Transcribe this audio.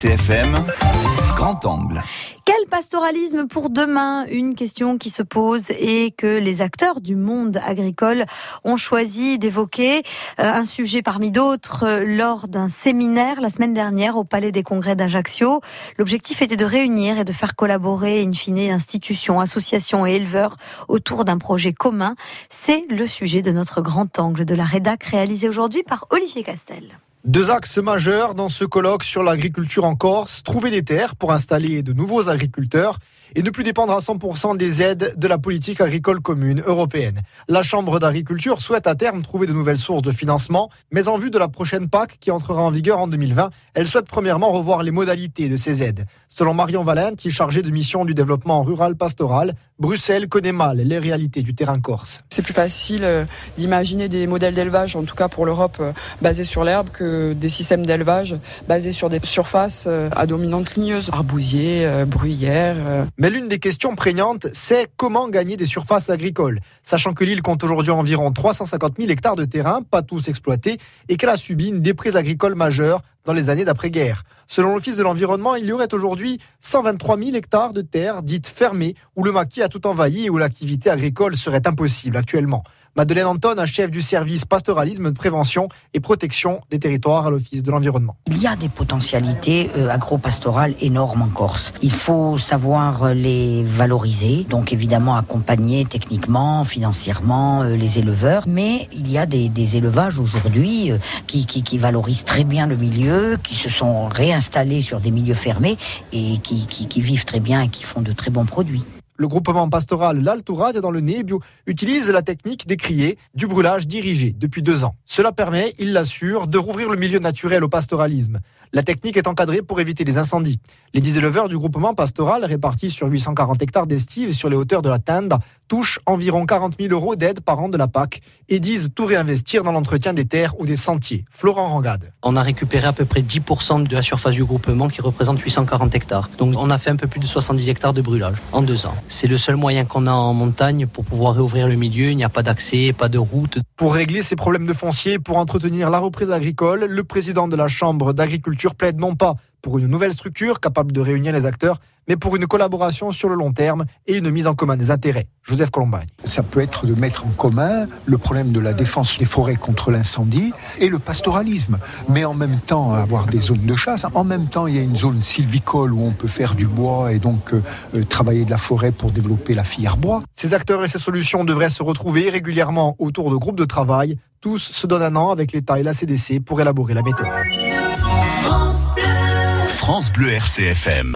TFM, grand angle. Quel pastoralisme pour demain? Une question qui se pose et que les acteurs du monde agricole ont choisi d'évoquer. Euh, un sujet parmi d'autres euh, lors d'un séminaire la semaine dernière au Palais des Congrès d'Ajaccio. L'objectif était de réunir et de faire collaborer, in fine, institutions, associations et éleveurs autour d'un projet commun. C'est le sujet de notre grand angle de la rédac réalisé aujourd'hui par Olivier Castel. Deux axes majeurs dans ce colloque sur l'agriculture en Corse, trouver des terres pour installer de nouveaux agriculteurs et ne plus dépendre à 100% des aides de la politique agricole commune européenne. La Chambre d'agriculture souhaite à terme trouver de nouvelles sources de financement, mais en vue de la prochaine PAC qui entrera en vigueur en 2020, elle souhaite premièrement revoir les modalités de ces aides. Selon Marion Valenti, chargée de mission du développement rural pastoral, Bruxelles connaît mal les réalités du terrain corse. C'est plus facile euh, d'imaginer des modèles d'élevage, en tout cas pour l'Europe, euh, basés sur l'herbe que des systèmes d'élevage basés sur des surfaces euh, à dominante ligneuse, arbousiers, bruyères. Mais l'une des questions prégnantes, c'est comment gagner des surfaces agricoles, sachant que l'île compte aujourd'hui environ 350 000 hectares de terrain, pas tous exploités, et qu'elle a subi une déprise agricole majeure dans les années d'après-guerre. Selon l'Office de l'environnement, il y aurait aujourd'hui 123 000 hectares de terres dites fermées où le maquis a tout envahi et où l'activité agricole serait impossible actuellement. Madeleine Anton, chef du service pastoralisme de prévention et protection des territoires à l'Office de l'environnement. Il y a des potentialités euh, agro-pastorales énormes en Corse. Il faut savoir euh, les valoriser, donc évidemment accompagner techniquement, financièrement euh, les éleveurs, mais il y a des, élevages aujourd'hui qui, valorisent très bien le milieu, qui se sont réinstallés sur des milieux fermés et qui vivent très bien et qui font de très bons produits. Le groupement pastoral L'Altourade dans le Nébio utilise la technique décriée du brûlage dirigé depuis deux ans. Cela permet, il l'assure, de rouvrir le milieu naturel au pastoralisme. La technique est encadrée pour éviter les incendies. Les 10 éleveurs du groupement pastoral, répartis sur 840 hectares d'estive sur les hauteurs de la Tenda, touchent environ 40 000 euros d'aide par an de la PAC et disent tout réinvestir dans l'entretien des terres ou des sentiers. Florent Rangade. On a récupéré à peu près 10% de la surface du groupement qui représente 840 hectares. Donc on a fait un peu plus de 70 hectares de brûlage en deux ans. C'est le seul moyen qu'on a en montagne pour pouvoir réouvrir le milieu. Il n'y a pas d'accès, pas de route. Pour régler ces problèmes de foncier, pour entretenir la reprise agricole, le président de la Chambre d'agriculture plaide non pas pour une nouvelle structure capable de réunir les acteurs, mais pour une collaboration sur le long terme et une mise en commun des intérêts. Joseph Colombagne. Ça peut être de mettre en commun le problème de la défense des forêts contre l'incendie et le pastoralisme, mais en même temps avoir des zones de chasse. En même temps, il y a une zone sylvicole où on peut faire du bois et donc euh, euh, travailler de la forêt pour développer la filière bois. Ces acteurs et ces solutions devraient se retrouver régulièrement autour de groupes de travail. Tous se donnent un an avec l'État et la CDC pour élaborer la méthode. France Bleu RCFM.